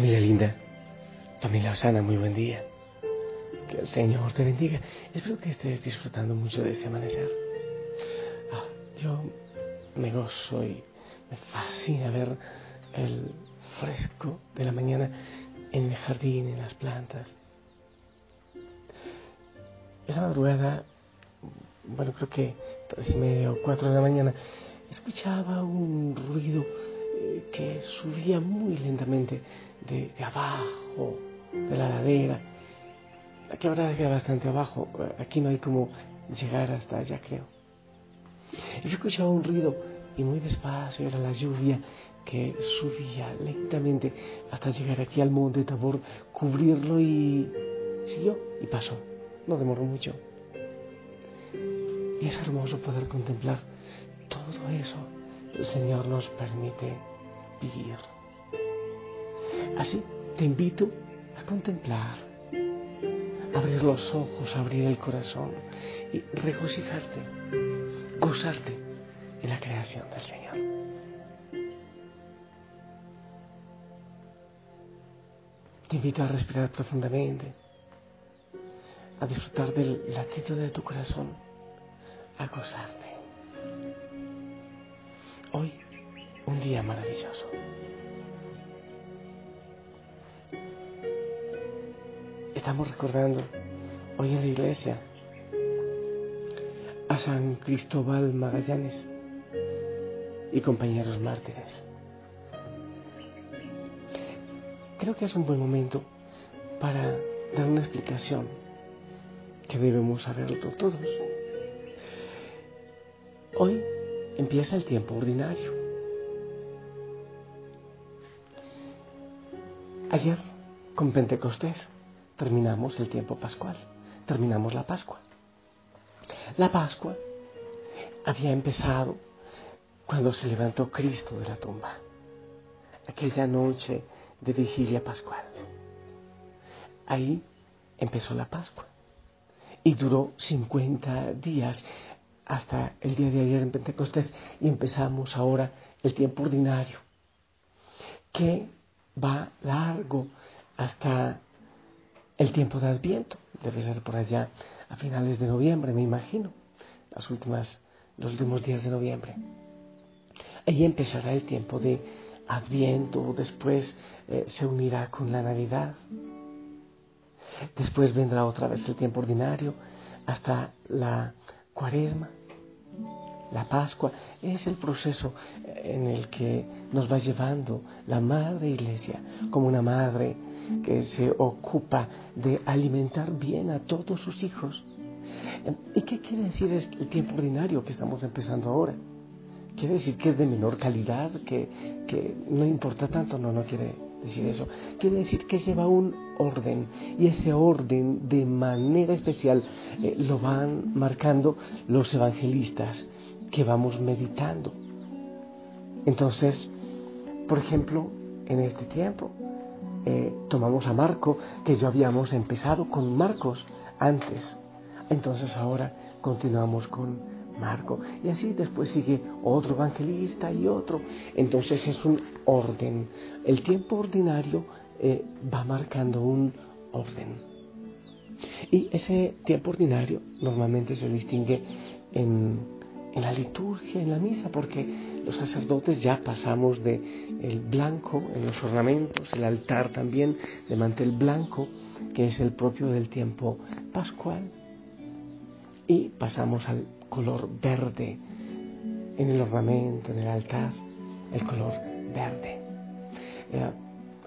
Familia linda, familia Osana, muy buen día. Que el Señor te bendiga. Espero que estés disfrutando mucho de este amanecer. Ah, yo me gozo y me fascina ver el fresco de la mañana en el jardín, en las plantas. Esa madrugada, bueno, creo que tres y media o cuatro de la mañana, escuchaba un ruido que subía muy lentamente de, abajo, de la ladera. Aquí habrá que bastante abajo, aquí no hay como llegar hasta allá, creo. Y yo escuchaba un ruido y muy despacio era la lluvia que subía lentamente hasta llegar aquí al monte Tabor, cubrirlo y siguió y pasó. No demoró mucho. Y es hermoso poder contemplar todo eso. El Señor nos permite Así te invito a contemplar, abrir los ojos, abrir el corazón y regocijarte, gozarte en la creación del Señor. Te invito a respirar profundamente, a disfrutar del latido de tu corazón, a gozarte. Hoy, un día maravilloso. Estamos recordando hoy en la iglesia a San Cristóbal Magallanes y compañeros mártires. Creo que es un buen momento para dar una explicación que debemos saberlo todos. Hoy empieza el tiempo ordinario. Ayer, con Pentecostés, terminamos el tiempo pascual, terminamos la Pascua. La Pascua había empezado cuando se levantó Cristo de la tumba, aquella noche de vigilia pascual. Ahí empezó la Pascua y duró 50 días hasta el día de ayer en Pentecostés y empezamos ahora el tiempo ordinario que va largo hasta el tiempo de Adviento. Debe ser por allá a finales de noviembre, me imagino, las últimas, los últimos días de noviembre. Ahí empezará el tiempo de Adviento, después eh, se unirá con la Navidad, después vendrá otra vez el tiempo ordinario hasta la Cuaresma, la Pascua. Es el proceso eh, en el que nos va llevando la Madre Iglesia como una madre que se ocupa de alimentar bien a todos sus hijos. ¿Y qué quiere decir el tiempo ordinario que estamos empezando ahora? ¿Quiere decir que es de menor calidad, que, no importa tanto? No, no quiere decir eso. Quiere decir que lleva un orden y ese orden de manera especial eh, lo van marcando los evangelistas que vamos meditando. Entonces, por ejemplo, en este tiempo eh, tomamos a Marco, que ya habíamos empezado con Marcos antes. Entonces ahora continuamos con Marco. Y así después sigue otro evangelista y otro. Entonces es un orden. El tiempo ordinario eh, va marcando un orden. Y ese tiempo ordinario normalmente se distingue en en la liturgia, en la misa, porque los sacerdotes ya pasamos de el blanco en los ornamentos, el altar también de mantel blanco, que es el propio del tiempo pascual, y pasamos al color verde en el ornamento, en el altar, el color verde. Eh,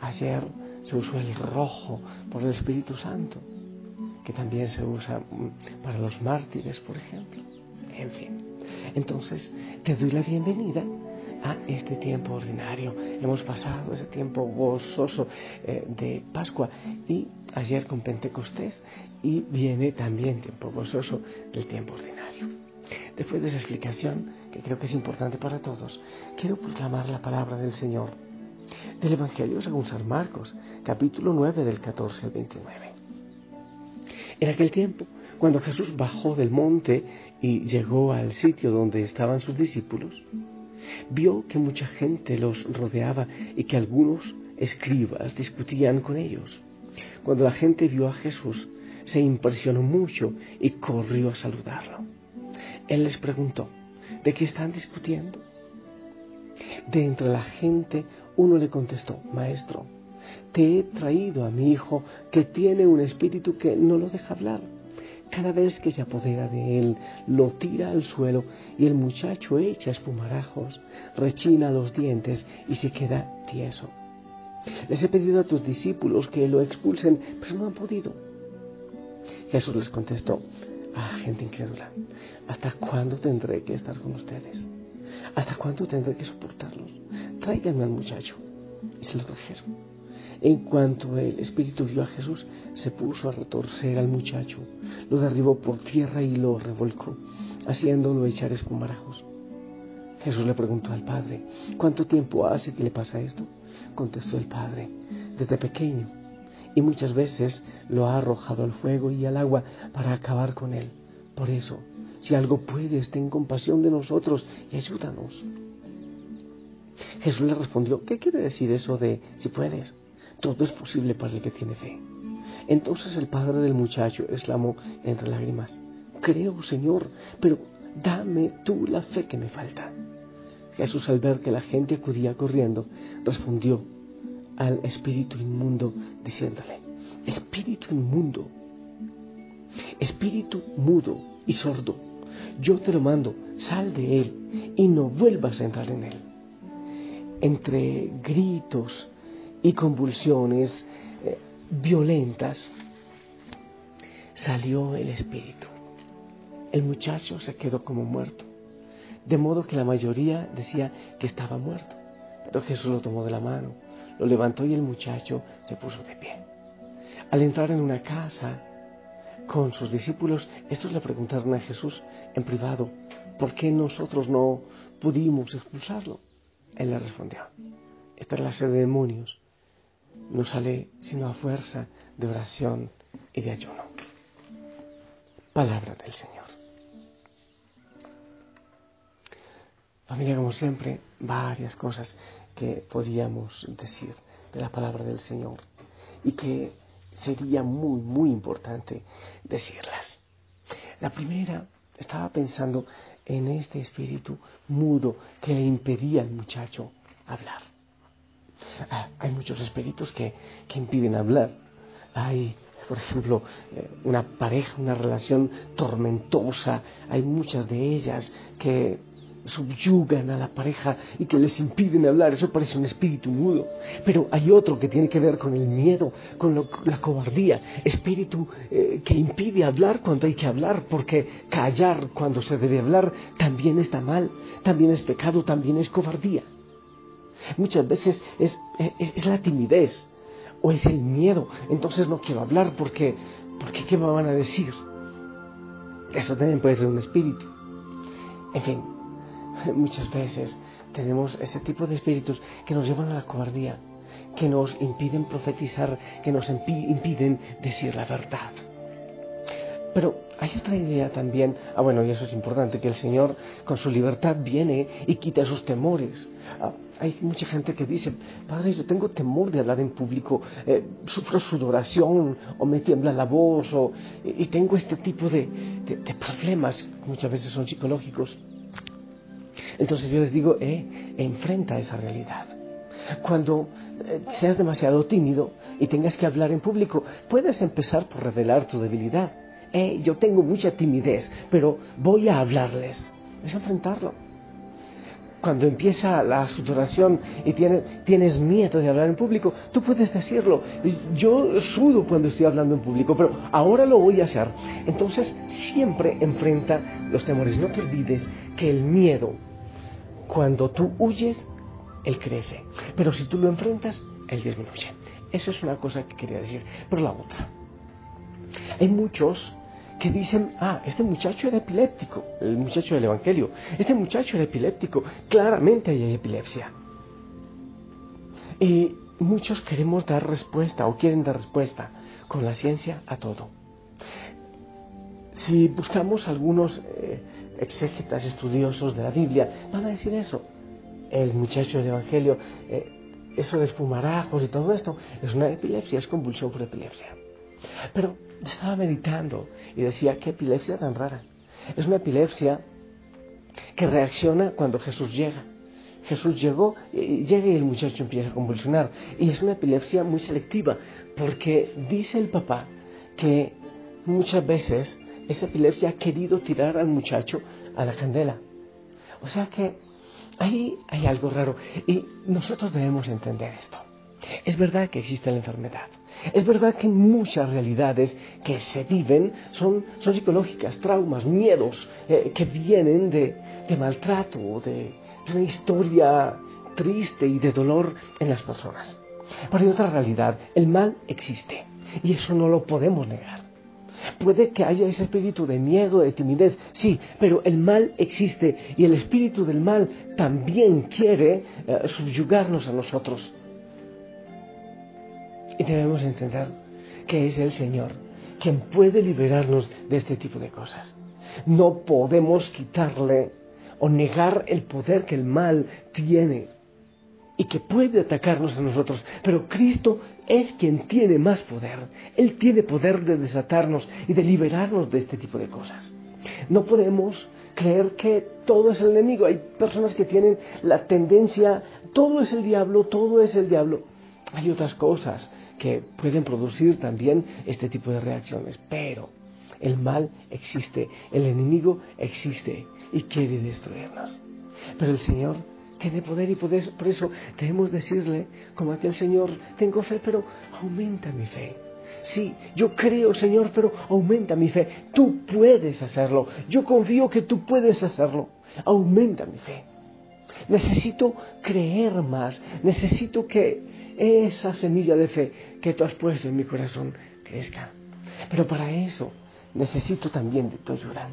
ayer se usó el rojo por el Espíritu Santo, que también se usa mm, para los mártires, por ejemplo. En fin. Entonces, te doy la bienvenida a este tiempo ordinario. Hemos pasado ese tiempo gozoso eh, de Pascua y ayer con Pentecostés y viene también tiempo gozoso del tiempo ordinario. Después de esa explicación, que creo que es importante para todos, quiero proclamar la palabra del Señor del Evangelio según San Marcos, capítulo 9 del 14 al 29. En aquel tiempo, cuando Jesús bajó del monte y llegó al sitio donde estaban sus discípulos, vio que mucha gente los rodeaba y que algunos escribas discutían con ellos. Cuando la gente vio a Jesús, se impresionó mucho y corrió a saludarlo. Él les preguntó, ¿de qué están discutiendo? De entre la gente uno le contestó, Maestro, te he traído a mi hijo que tiene un espíritu que no lo deja hablar. Cada vez que se apodera de él, lo tira al suelo y el muchacho echa espumarajos, rechina los dientes y se queda tieso. Les he pedido a tus discípulos que lo expulsen, pero no han podido. Jesús les contestó, ah, gente incrédula, ¿hasta cuándo tendré que estar con ustedes? ¿Hasta cuándo tendré que soportarlos? Tráiganme al muchacho. Y se lo trajeron. En cuanto el espíritu vio a Jesús, se puso a retorcer al muchacho, lo derribó por tierra y lo revolcó, haciéndolo echar espumarajos. Jesús le preguntó al padre, ¿cuánto tiempo hace que le pasa esto? Contestó el padre, desde pequeño, y muchas veces lo ha arrojado al fuego y al agua para acabar con él. Por eso, si algo puedes, ten compasión de nosotros y ayúdanos. Jesús le respondió, ¿qué quiere decir eso de si puedes? Todo es posible para el que tiene fe. Entonces el padre del muchacho exclamó entre lágrimas, Creo, Señor, pero dame tú la fe que me falta. Jesús al ver que la gente acudía corriendo, respondió al espíritu inmundo diciéndole, Espíritu inmundo, espíritu mudo y sordo, yo te lo mando, sal de él y no vuelvas a entrar en él. Entre gritos y convulsiones eh, violentas, salió el espíritu. El muchacho se quedó como muerto, de modo que la mayoría decía que estaba muerto. Pero Jesús lo tomó de la mano, lo levantó y el muchacho se puso de pie. Al entrar en una casa con sus discípulos, estos le preguntaron a Jesús en privado, ¿por qué nosotros no pudimos expulsarlo? Él le respondió, esta es la de demonios no sale sino a fuerza de oración y de ayuno. Palabra del Señor. Familia, como siempre, varias cosas que podíamos decir de la palabra del Señor y que sería muy, muy importante decirlas. La primera, estaba pensando en este espíritu mudo que le impedía al muchacho hablar. Ah, hay muchos espíritus que, impiden hablar. Hay, por ejemplo, eh, una pareja, una relación tormentosa. Hay muchas de ellas que subyugan a la pareja y que les impiden hablar. Eso parece un espíritu mudo. Pero hay otro que tiene que ver con el miedo, con la cobardía. Espíritu eh, que impide hablar cuando hay que hablar, porque callar cuando se debe hablar también está mal, también es pecado, también es cobardía. Muchas veces es, la timidez o es el miedo. Entonces no quiero hablar porque, porque ¿qué me van a decir? Eso también puede ser un espíritu. En fin, muchas veces tenemos ese tipo de espíritus que nos llevan a la cobardía, que nos impiden profetizar, que nos impiden decir la verdad. Pero hay otra idea también, ah bueno, y eso es importante, que el Señor con su libertad viene y quita esos temores. Ah, hay mucha gente que dice, Padre, yo tengo temor de hablar en público, eh, sufro sudoración o me tiembla la voz o, y tengo este tipo de, problemas, muchas veces son psicológicos. Entonces yo les digo, eh, enfrenta esa realidad. Cuando eh, seas demasiado tímido y tengas que hablar en público, puedes empezar por revelar tu debilidad eh, yo tengo mucha timidez, pero voy a hablarles. Es enfrentarlo. Cuando empieza la sudoración y tienes, tienes miedo de hablar en público, tú puedes decirlo. Yo sudo cuando estoy hablando en público, pero ahora lo voy a hacer. Entonces siempre enfrenta los temores. No te olvides que el miedo, cuando tú huyes, él crece. Pero si tú lo enfrentas, él disminuye. Eso es una cosa que quería decir. Pero la otra. Hay muchos que dicen, ah, este muchacho era epiléptico, el muchacho del Evangelio, este muchacho era epiléptico, claramente hay epilepsia. Y muchos queremos dar respuesta o quieren dar respuesta con la ciencia a todo. Si buscamos algunos eh, exégetas estudiosos de la Biblia, van a decir eso. El muchacho del Evangelio eh, eso de espumarajos y todo esto, es una epilepsia, es convulsión por epilepsia. Pero estaba meditando y decía, qué epilepsia tan rara. Es una epilepsia que reacciona cuando Jesús llega. Jesús llegó, y llega y el muchacho empieza a convulsionar. Y es una epilepsia muy selectiva, porque dice el papá que muchas veces esa epilepsia ha querido tirar al muchacho a la candela. O sea que ahí hay algo raro y nosotros debemos entender esto. Es verdad que existe la enfermedad. Es verdad que muchas realidades que se viven son, son psicológicas, traumas, miedos eh, que vienen de, de maltrato, de, de una historia triste y de dolor en las personas. Pero hay otra realidad, el mal existe y eso no lo podemos negar. Puede que haya ese espíritu de miedo, de timidez, sí, pero el mal existe y el espíritu del mal también quiere eh, subyugarnos a nosotros. Y debemos entender que es el Señor quien puede liberarnos de este tipo de cosas. No podemos quitarle o negar el poder que el mal tiene y que puede atacarnos a nosotros, pero Cristo es quien tiene más poder. Él tiene poder de desatarnos y de liberarnos de este tipo de cosas. No podemos creer que todo es el enemigo. Hay personas que tienen la tendencia, todo es el diablo, todo es el diablo. Hay otras cosas que pueden producir también este tipo de reacciones, pero el mal existe, el enemigo existe y quiere destruirnos. Pero el Señor tiene poder y por eso debemos decirle, como aquel Señor, tengo fe, pero aumenta mi fe. Sí, yo creo, Señor, pero aumenta mi fe. Tú puedes hacerlo. Yo confío que tú puedes hacerlo. Aumenta mi fe. Necesito creer más. Necesito que esa semilla de fe que tú has puesto en mi corazón crezca. Pero para eso necesito también de tu ayuda.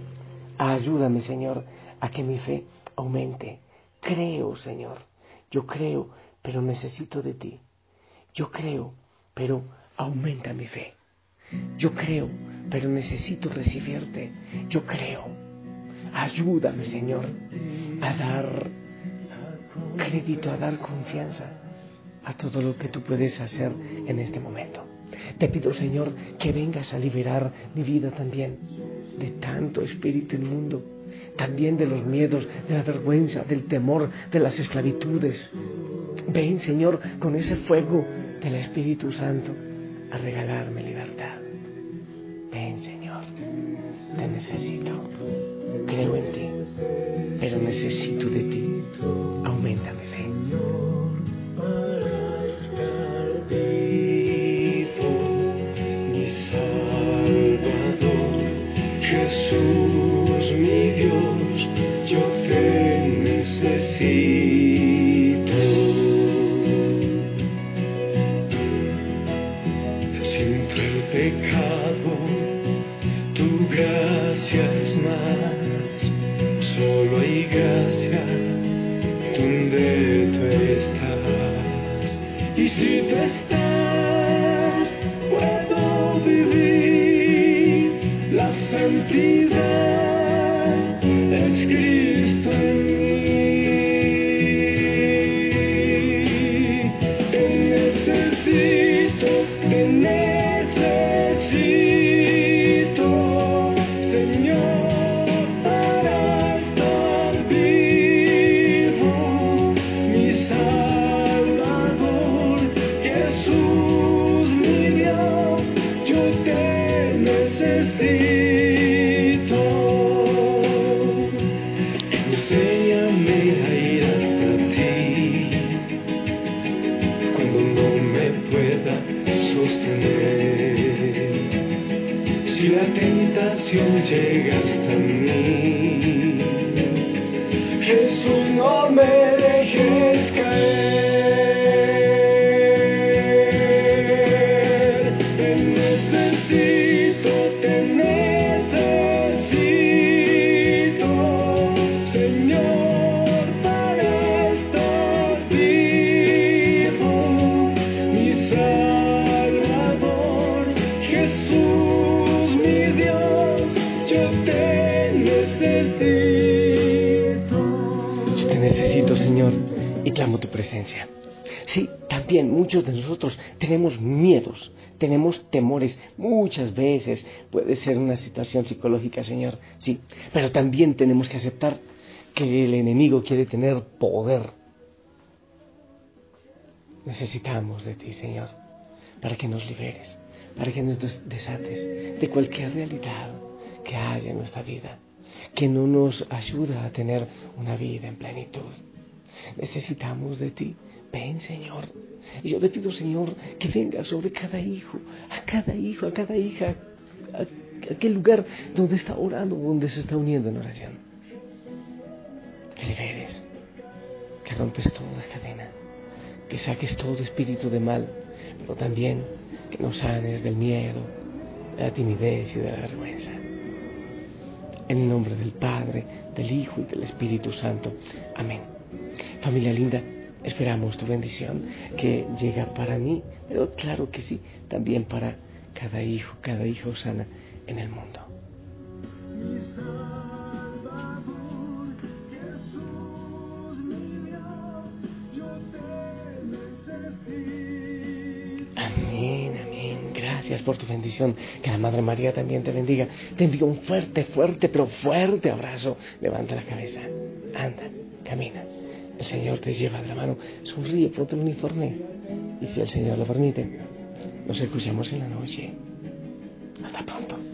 Ayúdame, Señor, a que mi fe aumente creo, Señor. Yo creo, pero necesito de ti. Yo creo, pero aumenta mi fe. Yo creo, pero necesito recibirte. Yo creo. Ayúdame, Señor, a dar crédito, a dar confianza a todo lo que tú puedes hacer en este momento. Te pido, Señor, que vengas a liberar mi vida también de tanto espíritu inmundo también de los miedos, de la vergüenza, del temor, de las esclavitudes. Ven, Señor, con ese fuego del Espíritu Santo a regalarme libertad. Ven, Señor, te necesito. Creo en ti, pero necesito de ti. y si tú estás, puedo vivir la santidad. Tenemos temores. Muchas veces puede ser una situación psicológica, Señor, sí, pero también tenemos que aceptar que el enemigo quiere tener poder. Necesitamos de ti, Señor, para que nos liberes, para que nos desates de cualquier realidad que haya en nuestra vida, que no nos ayuda a tener una vida en plenitud. Necesitamos de ti. Ven, Señor. Y yo te pido, Señor, que venga sobre cada hijo, a cada hijo, a cada hija, a aquel lugar donde está orando, donde se está uniendo en oración. Que liberes, que rompes toda cadena, que saques todo espíritu de mal, pero también que nos sanes del miedo, de la timidez y de la vergüenza. En el nombre del Padre, del Hijo y del Espíritu Santo. Amén. Familia linda, esperamos tu bendición que llega para mí, pero claro que sí, también para cada hijo, cada hijo sana en el mundo. Amén, amén. Gracias por tu bendición. Que la Madre María también te bendiga. Te envío un fuerte, fuerte, pero fuerte abrazo. Levanta la cabeza. Anda, camina. El Señor te lleva de la mano. Sonríe, ponte el uniforme. Y si el Señor lo permite, nos escuchamos en la noche. Hasta pronto.